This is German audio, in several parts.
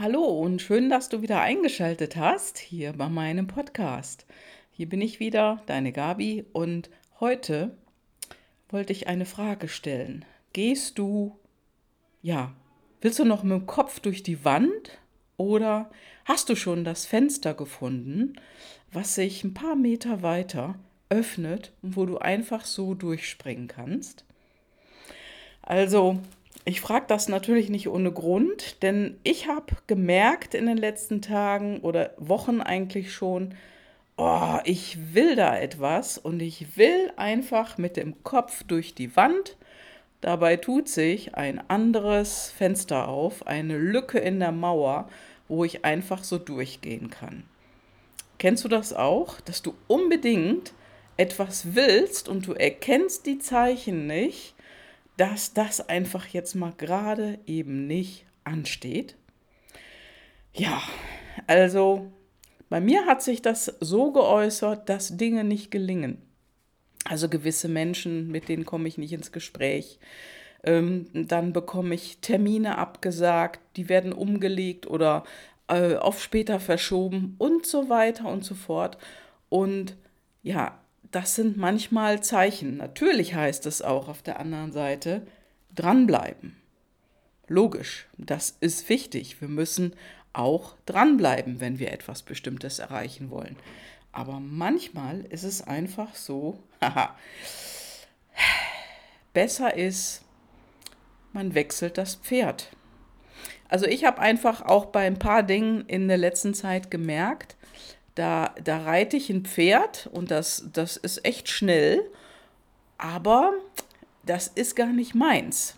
Hallo und schön, dass du wieder eingeschaltet hast hier bei meinem Podcast. Hier bin ich wieder, deine Gabi, und heute wollte ich eine Frage stellen. Gehst du, ja, willst du noch mit dem Kopf durch die Wand oder hast du schon das Fenster gefunden, was sich ein paar Meter weiter öffnet und wo du einfach so durchspringen kannst? Also, ich frage das natürlich nicht ohne Grund, denn ich habe gemerkt in den letzten Tagen oder Wochen eigentlich schon, oh, ich will da etwas und ich will einfach mit dem Kopf durch die Wand. Dabei tut sich ein anderes Fenster auf, eine Lücke in der Mauer, wo ich einfach so durchgehen kann. Kennst du das auch, dass du unbedingt etwas willst und du erkennst die Zeichen nicht? Dass das einfach jetzt mal gerade eben nicht ansteht. Ja, also bei mir hat sich das so geäußert, dass Dinge nicht gelingen. Also gewisse Menschen, mit denen komme ich nicht ins Gespräch. Ähm, dann bekomme ich Termine abgesagt, die werden umgelegt oder äh, auf später verschoben und so weiter und so fort. Und ja, das sind manchmal Zeichen. Natürlich heißt es auch auf der anderen Seite, dranbleiben. Logisch, das ist wichtig. Wir müssen auch dranbleiben, wenn wir etwas Bestimmtes erreichen wollen. Aber manchmal ist es einfach so, besser ist, man wechselt das Pferd. Also ich habe einfach auch bei ein paar Dingen in der letzten Zeit gemerkt, da, da reite ich ein Pferd und das, das ist echt schnell, aber das ist gar nicht meins.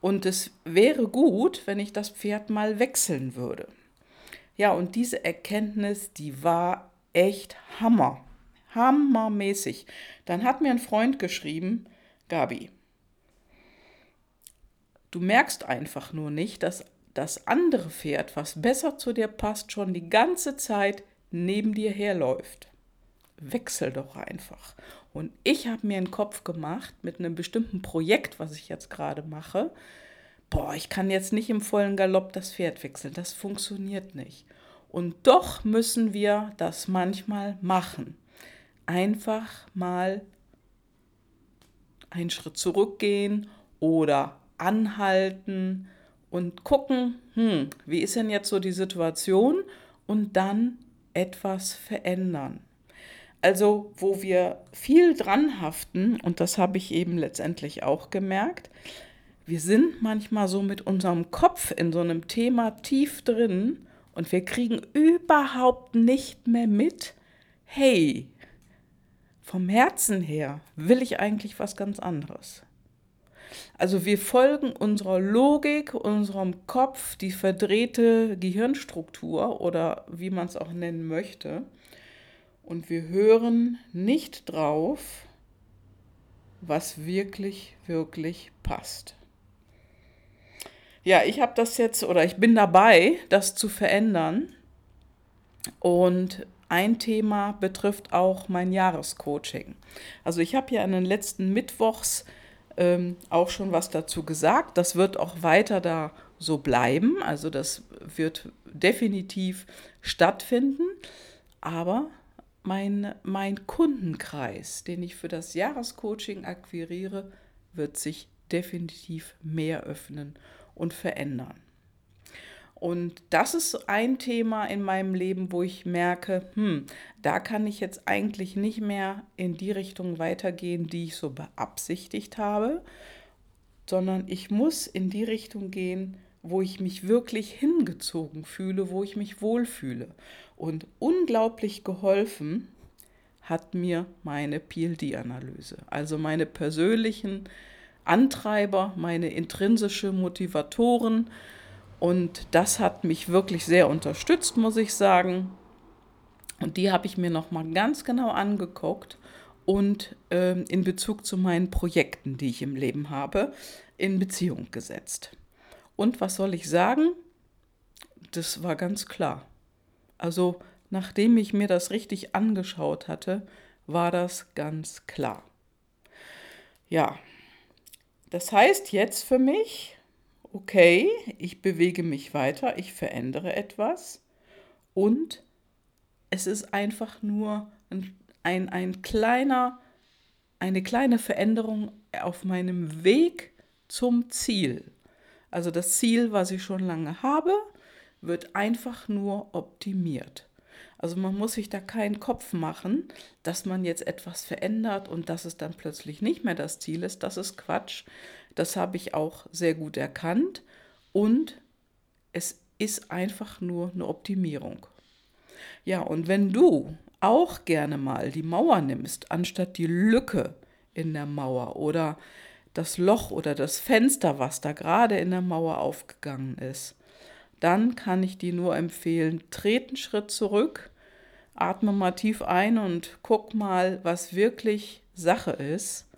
Und es wäre gut, wenn ich das Pferd mal wechseln würde. Ja, und diese Erkenntnis, die war echt Hammer. Hammermäßig. Dann hat mir ein Freund geschrieben, Gabi, du merkst einfach nur nicht, dass das andere Pferd, was besser zu dir passt, schon die ganze Zeit neben dir herläuft. Wechsel doch einfach. Und ich habe mir einen Kopf gemacht mit einem bestimmten Projekt, was ich jetzt gerade mache. Boah, ich kann jetzt nicht im vollen Galopp das Pferd wechseln. Das funktioniert nicht. Und doch müssen wir das manchmal machen. Einfach mal einen Schritt zurückgehen oder anhalten und gucken, hm, wie ist denn jetzt so die Situation und dann etwas verändern. Also wo wir viel dran haften, und das habe ich eben letztendlich auch gemerkt, wir sind manchmal so mit unserem Kopf in so einem Thema tief drin und wir kriegen überhaupt nicht mehr mit, hey, vom Herzen her will ich eigentlich was ganz anderes. Also wir folgen unserer Logik, unserem Kopf, die verdrehte Gehirnstruktur oder wie man es auch nennen möchte. Und wir hören nicht drauf, was wirklich, wirklich passt. Ja, ich habe das jetzt oder ich bin dabei, das zu verändern. Und ein Thema betrifft auch mein Jahrescoaching. Also ich habe ja in den letzten Mittwochs ähm, auch schon was dazu gesagt. Das wird auch weiter da so bleiben. Also das wird definitiv stattfinden. Aber mein, mein Kundenkreis, den ich für das Jahrescoaching akquiriere, wird sich definitiv mehr öffnen und verändern. Und das ist ein Thema in meinem Leben, wo ich merke, hm, da kann ich jetzt eigentlich nicht mehr in die Richtung weitergehen, die ich so beabsichtigt habe, sondern ich muss in die Richtung gehen, wo ich mich wirklich hingezogen fühle, wo ich mich wohlfühle. Und unglaublich geholfen hat mir meine PLD-Analyse, also meine persönlichen Antreiber, meine intrinsische Motivatoren, und das hat mich wirklich sehr unterstützt, muss ich sagen. Und die habe ich mir nochmal ganz genau angeguckt und äh, in Bezug zu meinen Projekten, die ich im Leben habe, in Beziehung gesetzt. Und was soll ich sagen? Das war ganz klar. Also nachdem ich mir das richtig angeschaut hatte, war das ganz klar. Ja, das heißt jetzt für mich, okay, ich bewege mich weiter, ich verändere etwas und es ist einfach nur ein, ein, ein kleiner, eine kleine Veränderung auf meinem Weg zum Ziel. Also das Ziel, was ich schon lange habe, wird einfach nur optimiert. Also man muss sich da keinen Kopf machen, dass man jetzt etwas verändert und dass es dann plötzlich nicht mehr das Ziel ist. Das ist Quatsch. Das habe ich auch sehr gut erkannt. Und es ist einfach nur eine Optimierung. Ja, und wenn du auch gerne mal die Mauer nimmst, anstatt die Lücke in der Mauer oder das Loch oder das Fenster, was da gerade in der Mauer aufgegangen ist, dann kann ich dir nur empfehlen, treten Schritt zurück, atme mal tief ein und guck mal, was wirklich Sache ist.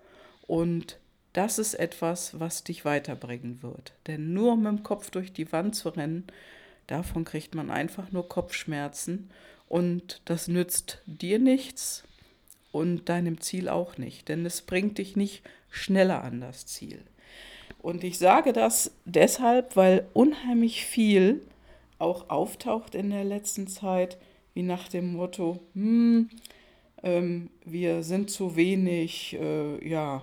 Und das ist etwas, was dich weiterbringen wird. Denn nur mit dem Kopf durch die Wand zu rennen, davon kriegt man einfach nur Kopfschmerzen. Und das nützt dir nichts und deinem Ziel auch nicht. Denn es bringt dich nicht schneller an das Ziel. Und ich sage das deshalb, weil unheimlich viel auch auftaucht in der letzten Zeit, wie nach dem Motto, hm, ähm, wir sind zu wenig äh, ja,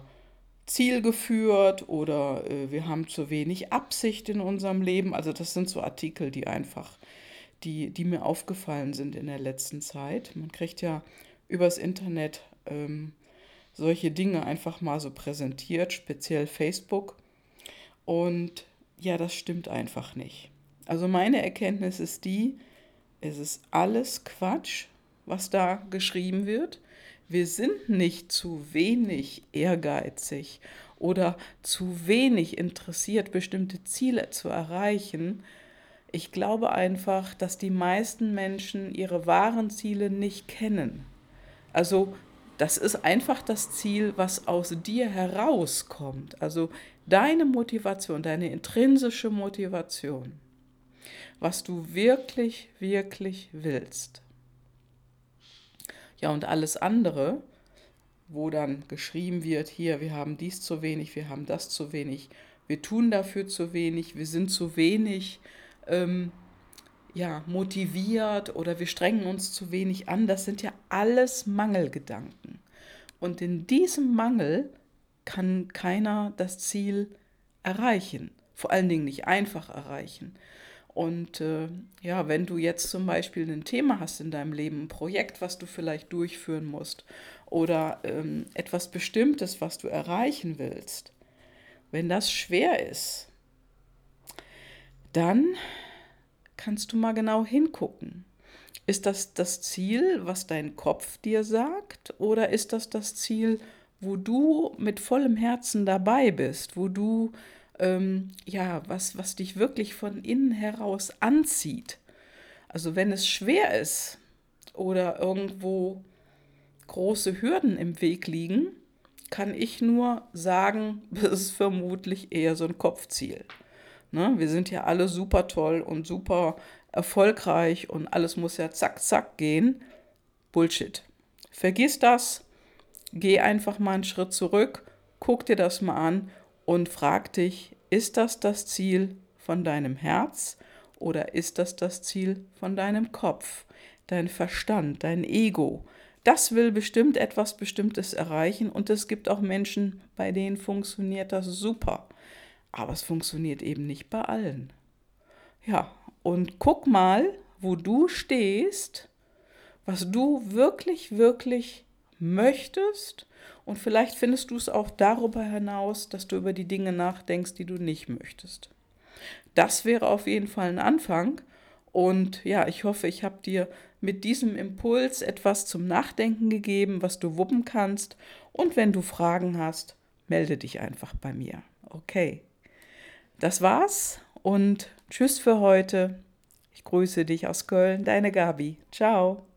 zielgeführt oder äh, wir haben zu wenig Absicht in unserem Leben. Also das sind so Artikel, die einfach, die, die mir aufgefallen sind in der letzten Zeit. Man kriegt ja übers Internet ähm, solche Dinge einfach mal so präsentiert, speziell Facebook. Und ja, das stimmt einfach nicht. Also meine Erkenntnis ist die, es ist alles Quatsch, was da geschrieben wird. Wir sind nicht zu wenig ehrgeizig oder zu wenig interessiert, bestimmte Ziele zu erreichen. Ich glaube einfach, dass die meisten Menschen ihre wahren Ziele nicht kennen. Also das ist einfach das Ziel, was aus dir herauskommt. Also deine Motivation, deine intrinsische Motivation was du wirklich, wirklich willst. Ja, und alles andere, wo dann geschrieben wird, hier, wir haben dies zu wenig, wir haben das zu wenig, wir tun dafür zu wenig, wir sind zu wenig ähm, ja, motiviert oder wir strengen uns zu wenig an, das sind ja alles Mangelgedanken. Und in diesem Mangel kann keiner das Ziel erreichen, vor allen Dingen nicht einfach erreichen. Und äh, ja, wenn du jetzt zum Beispiel ein Thema hast in deinem Leben, ein Projekt, was du vielleicht durchführen musst oder ähm, etwas Bestimmtes, was du erreichen willst, wenn das schwer ist, dann kannst du mal genau hingucken. Ist das das Ziel, was dein Kopf dir sagt, oder ist das das Ziel, wo du mit vollem Herzen dabei bist, wo du ähm, ja, was, was dich wirklich von innen heraus anzieht. Also wenn es schwer ist oder irgendwo große Hürden im Weg liegen, kann ich nur sagen, das ist vermutlich eher so ein Kopfziel. Ne? Wir sind ja alle super toll und super erfolgreich und alles muss ja zack, zack gehen. Bullshit. Vergiss das, geh einfach mal einen Schritt zurück, guck dir das mal an und frag dich, ist das das Ziel von deinem Herz oder ist das das Ziel von deinem Kopf, dein Verstand, dein Ego? Das will bestimmt etwas Bestimmtes erreichen und es gibt auch Menschen, bei denen funktioniert das super. Aber es funktioniert eben nicht bei allen. Ja, und guck mal, wo du stehst, was du wirklich, wirklich möchtest und vielleicht findest du es auch darüber hinaus, dass du über die Dinge nachdenkst, die du nicht möchtest. Das wäre auf jeden Fall ein Anfang. Und ja, ich hoffe, ich habe dir mit diesem Impuls etwas zum Nachdenken gegeben, was du wuppen kannst. Und wenn du Fragen hast, melde dich einfach bei mir. Okay. Das war's und tschüss für heute. Ich grüße dich aus Köln, deine Gabi. Ciao.